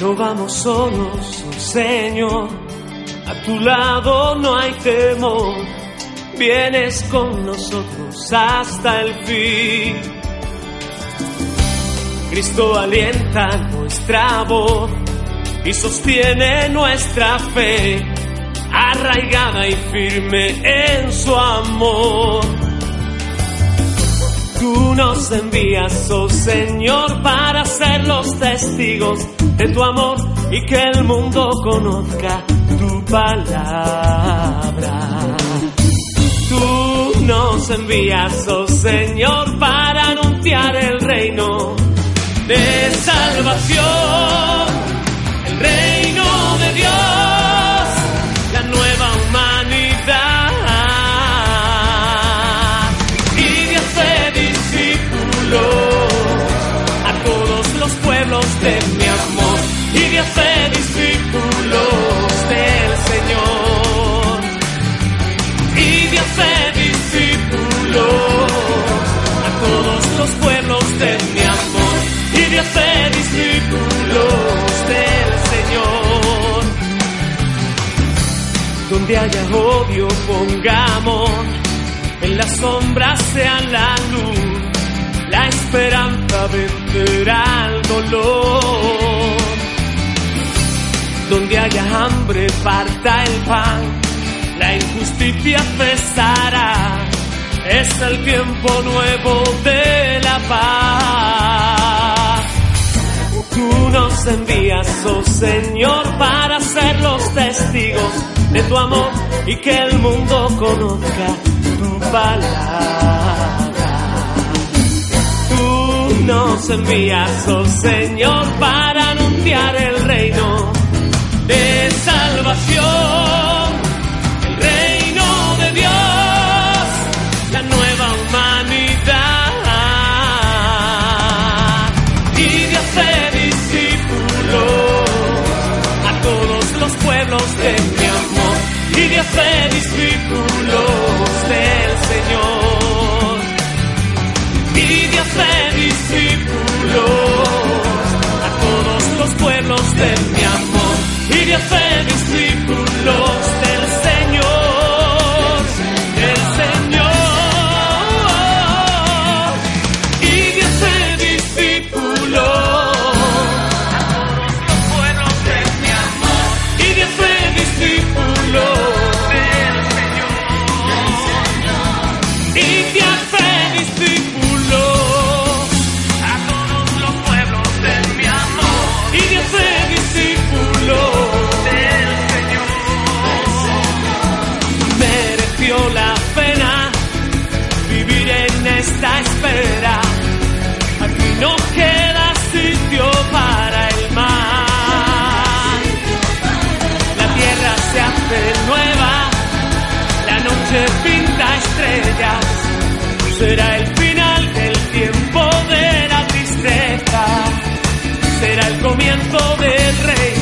No vamos solos, oh Señor, a tu lado no hay temor, vienes con nosotros hasta el fin. Cristo alienta nuestra voz y sostiene nuestra fe, arraigada y firme en su amor. Tú nos envías, oh Señor, para ser los testigos de tu amor y que el mundo conozca tu palabra. Tú nos envías, oh Señor, para anunciar el reino de salvación, de mi amor. Y de hacer discípulos del Señor. Y de hacer discípulos a todos los pueblos de mi amor. Y de hacer discípulos del Señor. Donde haya odio pongamos, en las sombras sean la luz, la esperanza vencerá el dolor. Haya hambre parta el pan, la injusticia cesará, es el tiempo nuevo de la paz. Tú nos envías, oh Señor, para ser los testigos de tu amor y que el mundo conozca tu palabra. Tú nos envías, oh Señor, para hacer discípulos del Señor. Y de discípulos a todos los pueblos de mi amor. Y de discípulos no queda sitio para el mar. La tierra se hace nueva, la noche pinta estrellas. Será el final del tiempo de la tristeza, será el comienzo del rey.